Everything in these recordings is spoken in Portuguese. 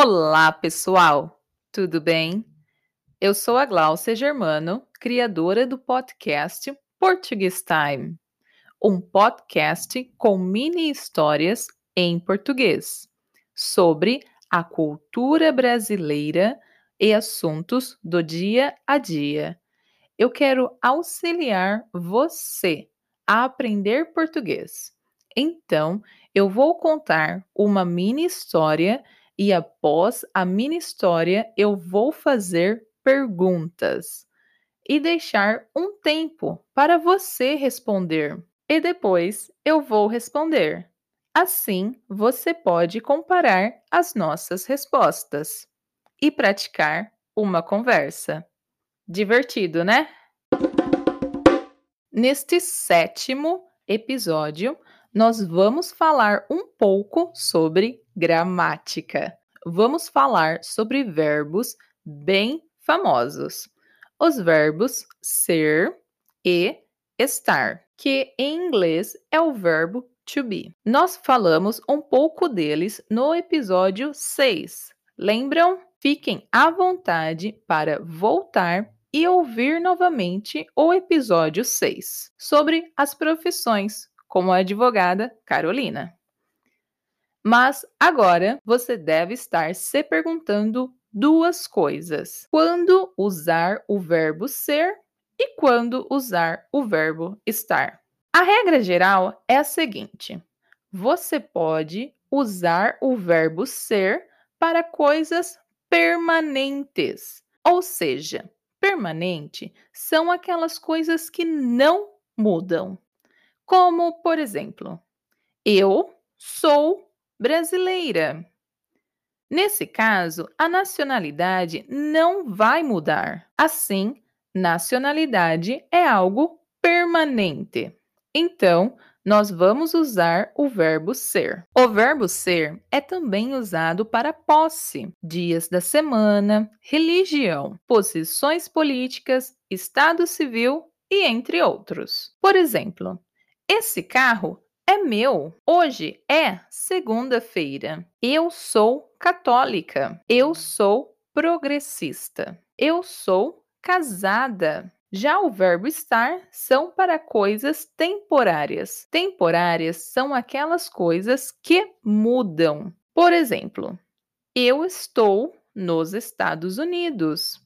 Olá, pessoal! Tudo bem? Eu sou a Glaucia Germano, criadora do podcast Português Time, um podcast com mini histórias em português sobre a cultura brasileira e assuntos do dia a dia. Eu quero auxiliar você a aprender português. Então, eu vou contar uma mini história e após a mini história eu vou fazer perguntas e deixar um tempo para você responder. E depois eu vou responder. Assim, você pode comparar as nossas respostas e praticar uma conversa. Divertido, né? Neste sétimo episódio, nós vamos falar um pouco sobre gramática. Vamos falar sobre verbos bem famosos. Os verbos ser e estar, que em inglês é o verbo to be. Nós falamos um pouco deles no episódio 6. Lembram? Fiquem à vontade para voltar e ouvir novamente o episódio 6 sobre as profissões, como a advogada Carolina. Mas agora você deve estar se perguntando duas coisas: quando usar o verbo ser e quando usar o verbo estar. A regra geral é a seguinte: você pode usar o verbo ser para coisas permanentes, ou seja, permanente são aquelas coisas que não mudam. Como, por exemplo, eu sou brasileira. Nesse caso, a nacionalidade não vai mudar. Assim, nacionalidade é algo permanente. Então, nós vamos usar o verbo ser. O verbo ser é também usado para posse, dias da semana, religião, posições políticas, estado civil e entre outros. Por exemplo, esse carro é meu. Hoje é segunda-feira. Eu sou católica. Eu sou progressista. Eu sou casada. Já o verbo estar são para coisas temporárias. Temporárias são aquelas coisas que mudam. Por exemplo, eu estou nos Estados Unidos.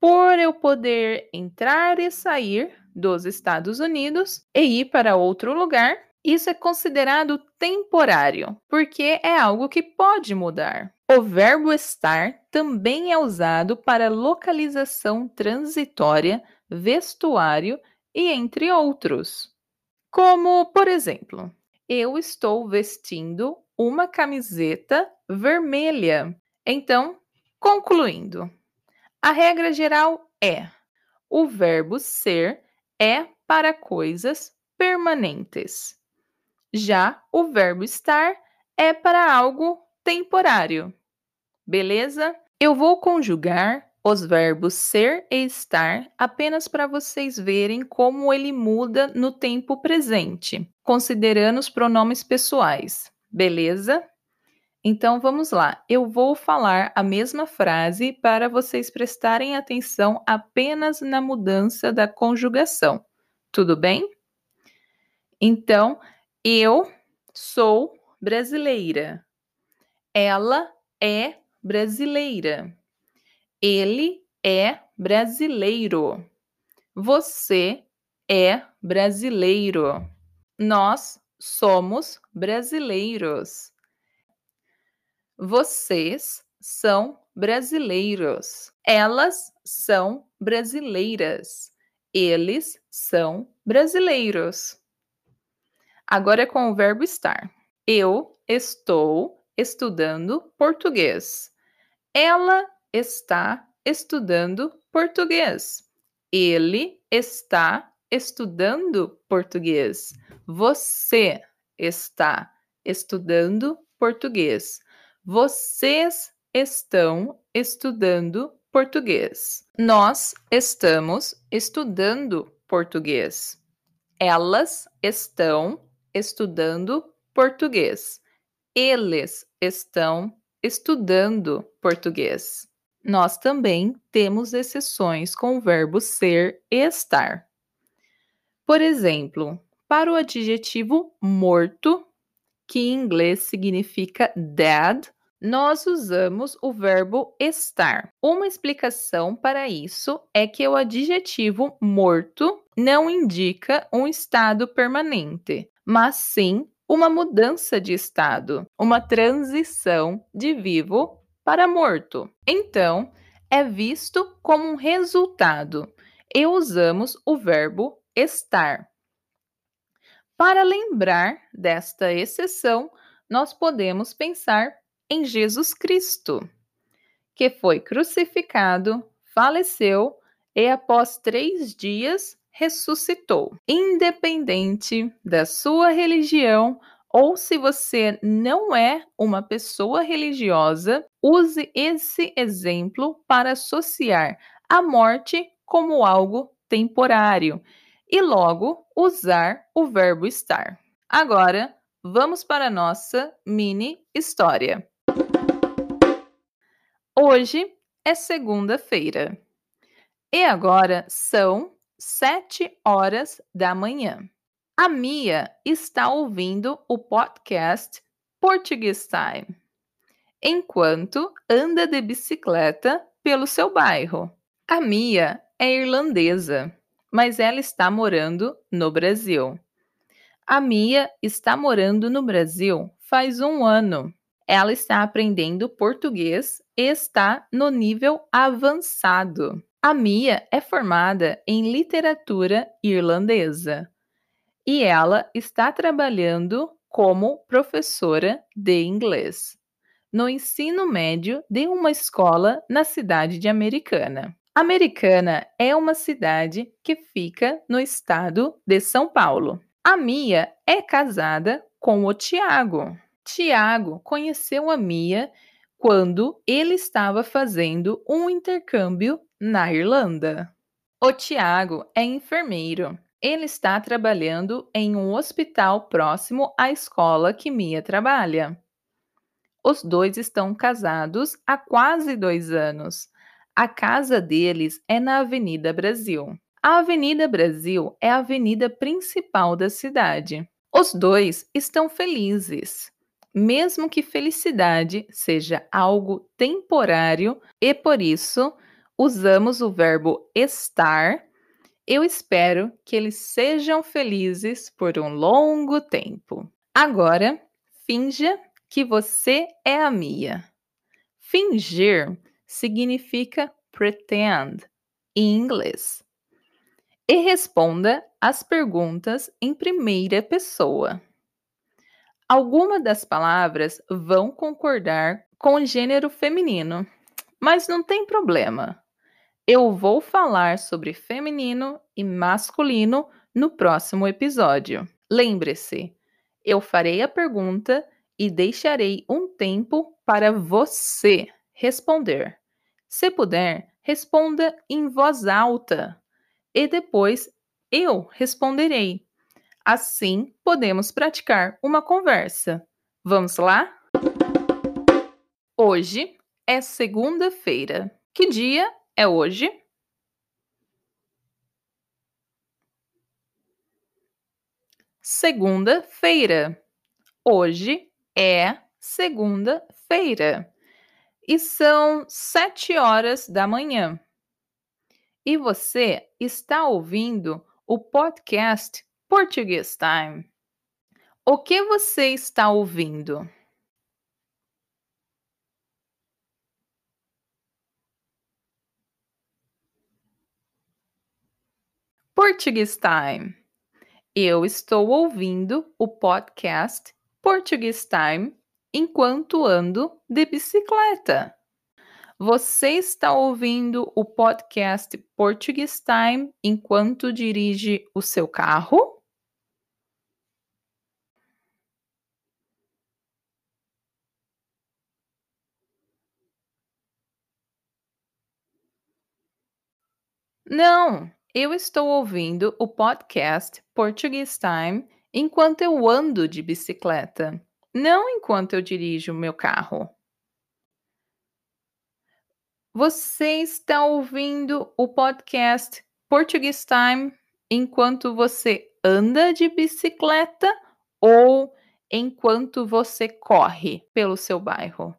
Por eu poder entrar e sair dos Estados Unidos e ir para outro lugar, isso é considerado temporário, porque é algo que pode mudar. O verbo estar também é usado para localização transitória, vestuário e entre outros. Como, por exemplo, eu estou vestindo uma camiseta vermelha. Então, concluindo, a regra geral é: o verbo ser é para coisas permanentes. Já o verbo estar é para algo temporário. Beleza? Eu vou conjugar os verbos ser e estar apenas para vocês verem como ele muda no tempo presente, considerando os pronomes pessoais. Beleza? Então vamos lá. Eu vou falar a mesma frase para vocês prestarem atenção apenas na mudança da conjugação. Tudo bem? Então, eu sou brasileira. Ela é brasileira. Ele é brasileiro. Você é brasileiro. Nós somos brasileiros. Vocês são brasileiros. Elas são brasileiras. Eles são brasileiros. Agora é com o verbo estar. Eu estou estudando português. Ela está estudando português. Ele está estudando português. Você está estudando português. Vocês estão estudando português. Nós estamos estudando português. Elas estão estudando português. Eles estão estudando português. Nós também temos exceções com o verbo ser e estar. Por exemplo, para o adjetivo morto, que em inglês significa dead, nós usamos o verbo estar. Uma explicação para isso é que o adjetivo morto não indica um estado permanente, mas sim uma mudança de estado, uma transição de vivo para morto. Então, é visto como um resultado e usamos o verbo estar. Para lembrar desta exceção, nós podemos pensar em Jesus Cristo, que foi crucificado, faleceu e, após três dias, ressuscitou. Independente da sua religião ou se você não é uma pessoa religiosa, use esse exemplo para associar a morte como algo temporário e logo usar o verbo estar. Agora, vamos para a nossa mini história. Hoje é segunda-feira e agora são sete horas da manhã. A Mia está ouvindo o podcast Portuguese Time enquanto anda de bicicleta pelo seu bairro. A Mia é irlandesa mas ela está morando no Brasil. A Mia está morando no Brasil faz um ano. Ela está aprendendo português está no nível avançado. A Mia é formada em literatura irlandesa e ela está trabalhando como professora de inglês no ensino médio de uma escola na cidade de Americana. Americana é uma cidade que fica no estado de São Paulo. A Mia é casada com o Tiago. Tiago conheceu a Mia quando ele estava fazendo um intercâmbio na Irlanda. O Tiago é enfermeiro. Ele está trabalhando em um hospital próximo à escola que Mia trabalha. Os dois estão casados há quase dois anos a casa deles é na Avenida Brasil. A Avenida Brasil é a avenida principal da cidade. Os dois estão felizes, mesmo que felicidade seja algo temporário e por isso usamos o verbo estar. Eu espero que eles sejam felizes por um longo tempo. Agora, finja que você é a Mia. Fingir significa pretend em inglês. E responda as perguntas em primeira pessoa. Algumas das palavras vão concordar com o gênero feminino, mas não tem problema. Eu vou falar sobre feminino e masculino no próximo episódio. Lembre-se, eu farei a pergunta e deixarei um tempo para você responder. Se puder, responda em voz alta e depois eu responderei. Assim, podemos praticar uma conversa. Vamos lá? Hoje é segunda-feira. Que dia é hoje? Segunda-feira. Hoje é segunda-feira e são sete horas da manhã. E você está ouvindo o podcast Português Time. O que você está ouvindo? Português Time. Eu estou ouvindo o podcast Português Time enquanto ando de bicicleta. Você está ouvindo o podcast Portuguese Time enquanto dirige o seu carro? Não, eu estou ouvindo o podcast Portuguese Time enquanto eu ando de bicicleta não enquanto eu dirijo o meu carro. Você está ouvindo o podcast Português Time enquanto você anda de bicicleta ou enquanto você corre pelo seu bairro?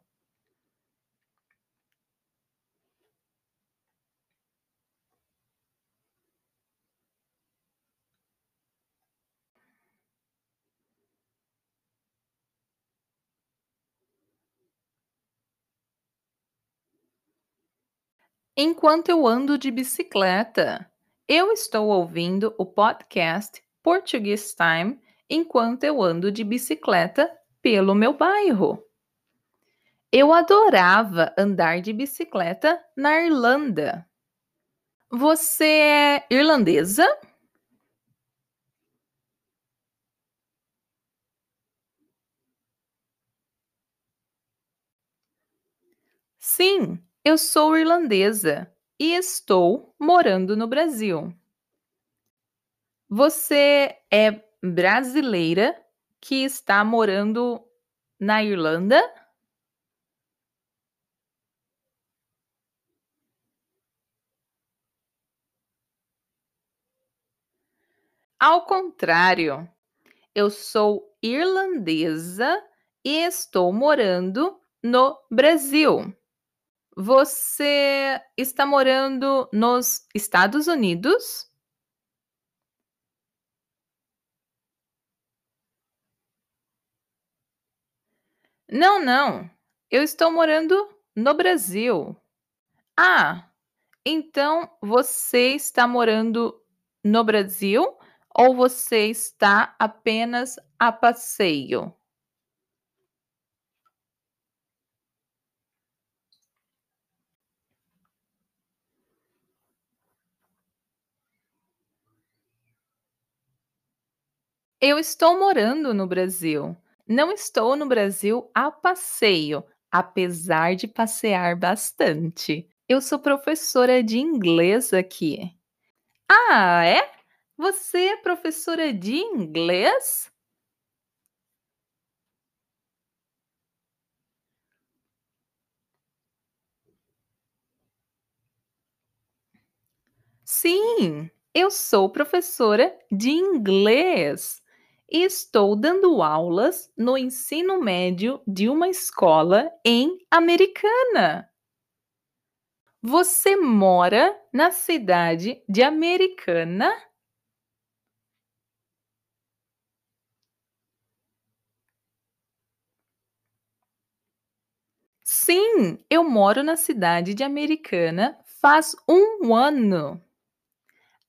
Enquanto eu ando de bicicleta, eu estou ouvindo o podcast Português Time enquanto eu ando de bicicleta pelo meu bairro. Eu adorava andar de bicicleta na Irlanda. Você é irlandesa? Sim, eu sou irlandesa e estou morando no Brasil. Você é brasileira que está morando na Irlanda? Ao contrário, eu sou irlandesa e estou morando no Brasil. Você está morando nos Estados Unidos? Não, não. Eu estou morando no Brasil. Ah, então você está morando no Brasil ou você está apenas a passeio? Eu estou morando no Brasil. Não estou no Brasil a passeio, apesar de passear bastante. Eu sou professora de inglês aqui. Ah, é? Você é professora de inglês? Sim, eu sou professora de inglês estou dando aulas no ensino médio de uma escola em Americana. Você mora na cidade de Americana? Sim, eu moro na cidade de Americana faz um ano.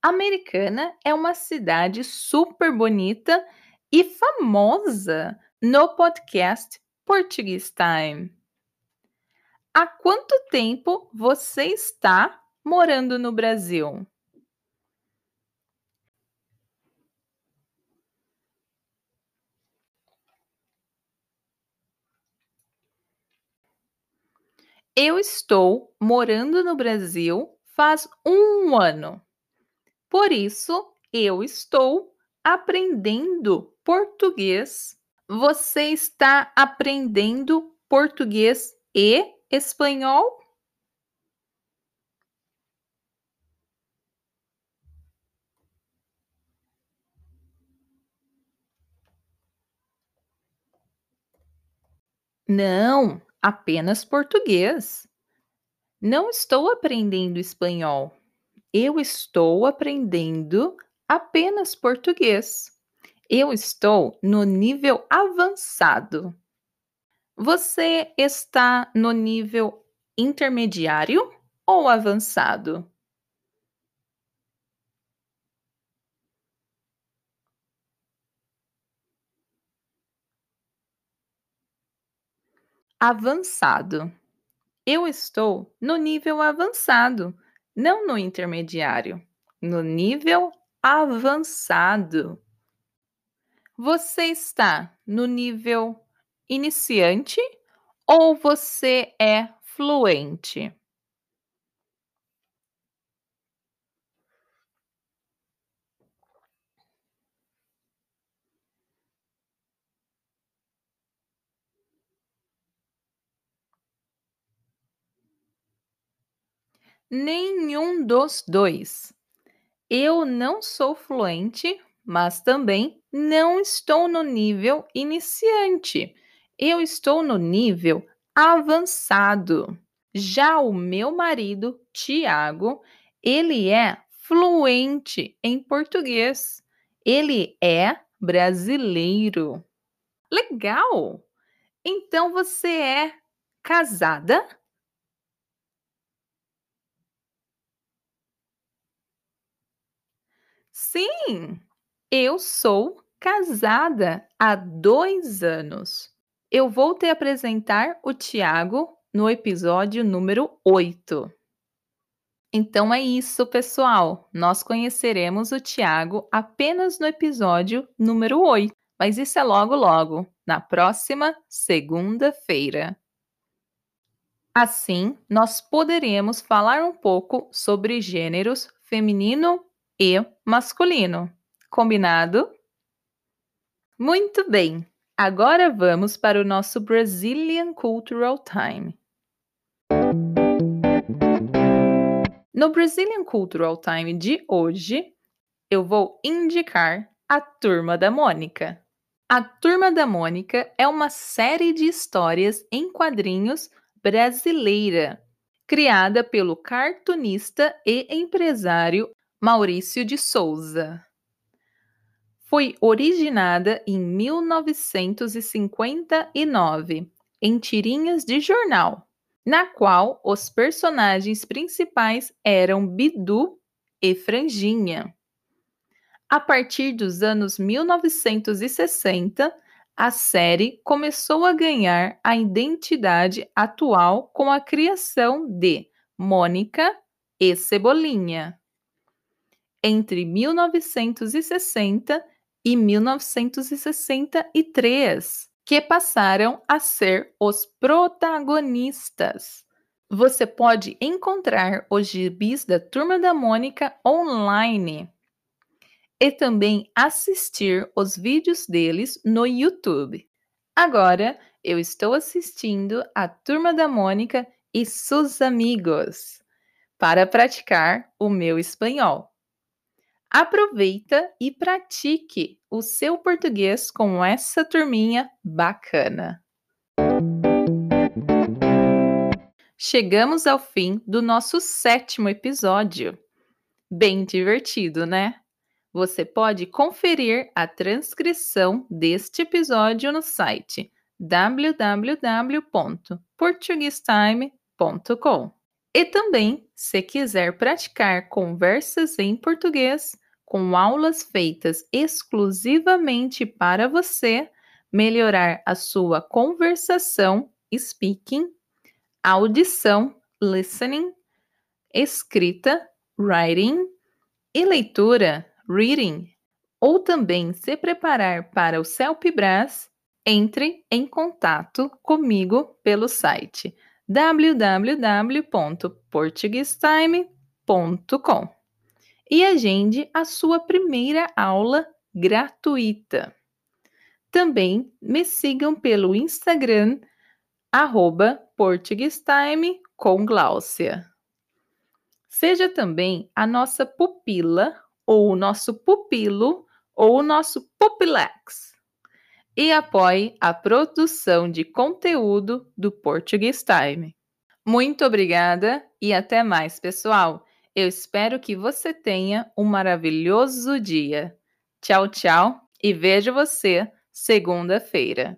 Americana é uma cidade super bonita e famosa no podcast Português Time. Há quanto tempo você está morando no Brasil? Eu estou morando no Brasil faz um ano. Por isso, eu estou aprendendo português. Você está aprendendo português e espanhol? Não, apenas português. Não estou aprendendo espanhol. Eu estou aprendendo apenas português. Eu estou no nível avançado. Você está no nível intermediário ou avançado? Avançado. Eu estou no nível avançado, não no intermediário, no nível avançado. Você está no nível iniciante ou você é fluente? Nenhum dos dois. Eu não sou fluente, mas também não estou no nível iniciante. Eu estou no nível avançado. Já o meu marido, Tiago, ele é fluente em português. Ele é brasileiro. Legal! Então você é casada? Sim, eu sou casada há dois anos. Eu vou te apresentar o Tiago no episódio número 8. Então é isso, pessoal. Nós conheceremos o Tiago apenas no episódio número 8, mas isso é logo logo, na próxima segunda-feira. Assim, nós poderemos falar um pouco sobre gêneros feminino e masculino. Combinado? Muito bem. Agora vamos para o nosso Brazilian Cultural Time. No Brazilian Cultural Time de hoje, eu vou indicar a Turma da Mônica. A Turma da Mônica é uma série de histórias em quadrinhos brasileira, criada pelo cartunista e empresário Maurício de Souza. Foi originada em 1959 em tirinhas de jornal, na qual os personagens principais eram Bidu e Franjinha. A partir dos anos 1960, a série começou a ganhar a identidade atual com a criação de Mônica e Cebolinha. Entre 1960 e 1963, que passaram a ser os protagonistas. Você pode encontrar os gibis da Turma da Mônica online e também assistir os vídeos deles no YouTube. Agora eu estou assistindo a Turma da Mônica e seus amigos para praticar o meu espanhol. Aproveita e pratique o seu português com essa turminha bacana. Chegamos ao fim do nosso sétimo episódio. Bem divertido, né? Você pode conferir a transcrição deste episódio no site www.portuguestime.com. E também, se quiser praticar conversas em português com aulas feitas exclusivamente para você, melhorar a sua conversação, speaking, audição, listening, escrita, writing e leitura, reading, ou também se preparar para o CELPBRAS, entre em contato comigo pelo site www.portuguestime.com e agende a sua primeira aula gratuita. Também me sigam pelo Instagram, arroba Portuguestime com Gláucia. Seja também a nossa pupila, ou o nosso pupilo, ou o nosso pupilex. E apoie a produção de conteúdo do Português Time. Muito obrigada e até mais, pessoal! Eu espero que você tenha um maravilhoso dia. Tchau, tchau e vejo você segunda-feira.